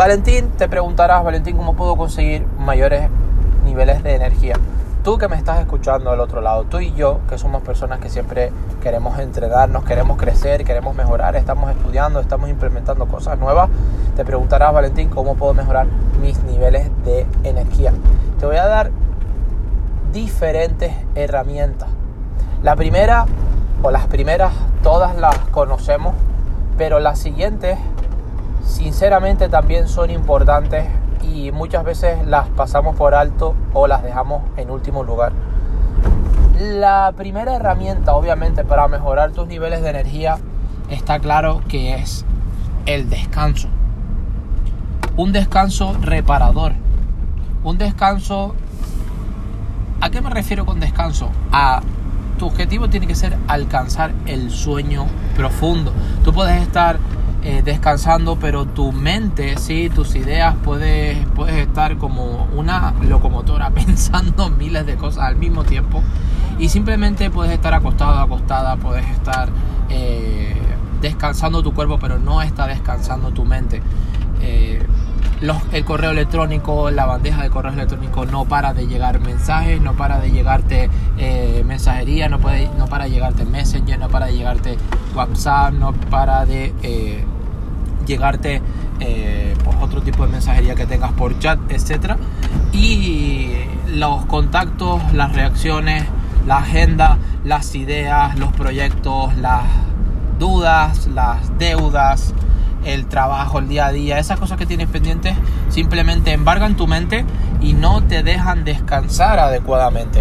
Valentín, te preguntarás, Valentín, ¿cómo puedo conseguir mayores niveles de energía? Tú que me estás escuchando al otro lado, tú y yo, que somos personas que siempre queremos entrenarnos, queremos crecer, queremos mejorar, estamos estudiando, estamos implementando cosas nuevas, te preguntarás, Valentín, ¿cómo puedo mejorar mis niveles de energía? Te voy a dar diferentes herramientas. La primera, o las primeras, todas las conocemos, pero las siguientes, sinceramente, también son importantes y muchas veces las pasamos por alto o las dejamos en último lugar. La primera herramienta, obviamente, para mejorar tus niveles de energía está claro que es el descanso. Un descanso reparador. Un descanso... ¿A qué me refiero con descanso? A tu objetivo tiene que ser alcanzar el sueño profundo. Tú puedes estar eh, descansando, pero tu mente, sí, tus ideas, puedes, puedes estar como una locomotora pensando miles de cosas al mismo tiempo y simplemente puedes estar acostado, acostada, puedes estar eh, descansando tu cuerpo, pero no está descansando tu mente. Eh, el correo electrónico, la bandeja de correo electrónico no para de llegar mensajes, no para de llegarte mensajería, no, puede, no para de llegarte Messenger, no para de llegarte WhatsApp, no para de llegarte eh, otro tipo de mensajería que tengas por chat, etcétera. Y los contactos, las reacciones, la agenda, las ideas, los proyectos, las dudas, las deudas, el trabajo, el día a día, esas cosas que tienes pendientes simplemente embargan tu mente y no te dejan descansar adecuadamente.